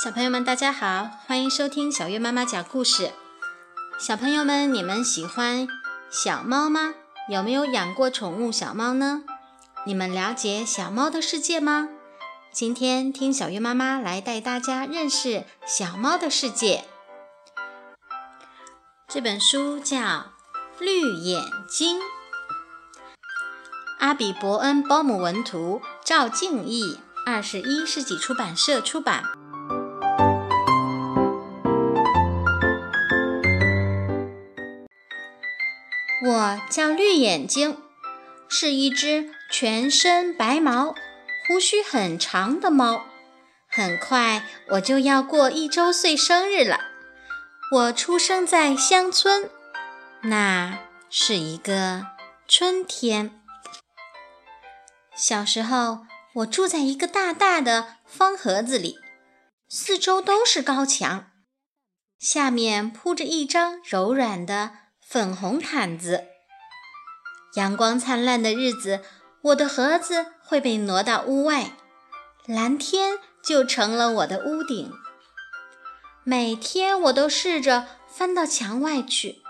小朋友们，大家好，欢迎收听小月妈妈讲故事。小朋友们，你们喜欢小猫吗？有没有养过宠物小猫呢？你们了解小猫的世界吗？今天听小月妈妈来带大家认识小猫的世界。这本书叫《绿眼睛》，阿比伯恩·鲍姆文图，赵静译，二十一世纪出版社出版。我叫绿眼睛，是一只全身白毛、胡须很长的猫。很快我就要过一周岁生日了。我出生在乡村，那是一个春天。小时候，我住在一个大大的方盒子里，四周都是高墙，下面铺着一张柔软的。粉红毯子，阳光灿烂的日子，我的盒子会被挪到屋外，蓝天就成了我的屋顶。每天我都试着翻到墙外去，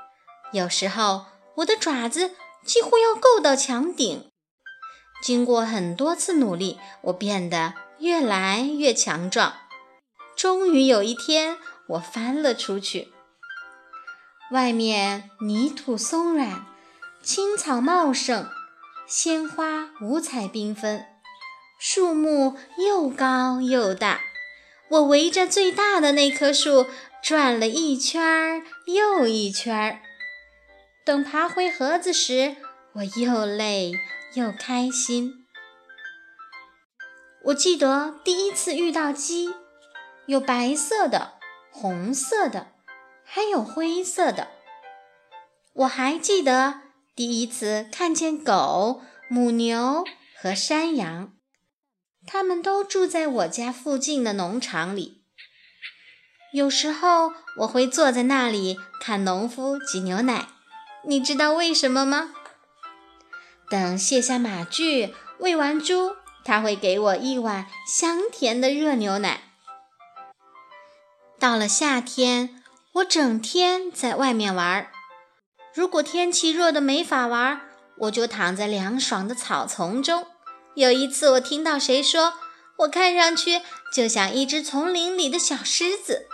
有时候我的爪子几乎要够到墙顶。经过很多次努力，我变得越来越强壮。终于有一天，我翻了出去。外面泥土松软，青草茂盛，鲜花五彩缤纷，树木又高又大。我围着最大的那棵树转了一圈儿又一圈儿。等爬回盒子时，我又累又开心。我记得第一次遇到鸡，有白色的，红色的。还有灰色的。我还记得第一次看见狗、母牛和山羊，它们都住在我家附近的农场里。有时候我会坐在那里看农夫挤牛奶，你知道为什么吗？等卸下马具、喂完猪，他会给我一碗香甜的热牛奶。到了夏天。我整天在外面玩儿，如果天气热得没法玩，我就躺在凉爽的草丛中。有一次，我听到谁说：“我看上去就像一只丛林里的小狮子。”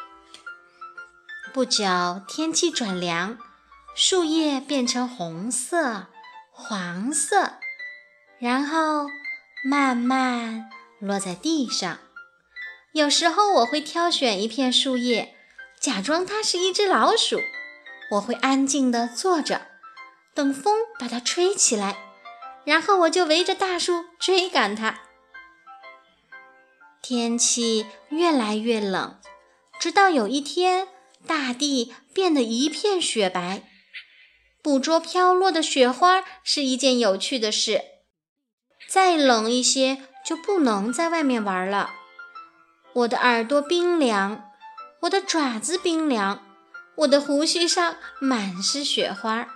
不久，天气转凉，树叶变成红色、黄色，然后慢慢落在地上。有时候，我会挑选一片树叶。假装它是一只老鼠，我会安静地坐着，等风把它吹起来，然后我就围着大树追赶它。天气越来越冷，直到有一天，大地变得一片雪白。捕捉飘落的雪花是一件有趣的事。再冷一些，就不能在外面玩了。我的耳朵冰凉。我的爪子冰凉，我的胡须上满是雪花。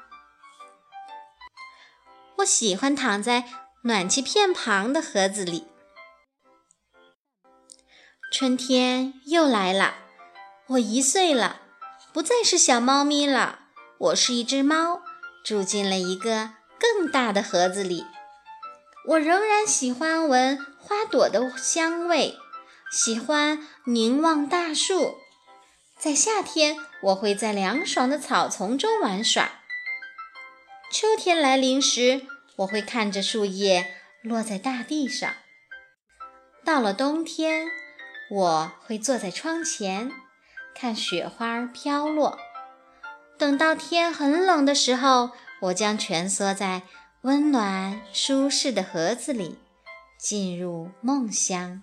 我喜欢躺在暖气片旁的盒子里。春天又来了，我一岁了，不再是小猫咪了。我是一只猫，住进了一个更大的盒子里。我仍然喜欢闻花朵的香味，喜欢凝望大树。在夏天，我会在凉爽的草丛中玩耍。秋天来临时，我会看着树叶落在大地上。到了冬天，我会坐在窗前看雪花飘落。等到天很冷的时候，我将蜷缩在温暖舒适的盒子里，进入梦乡。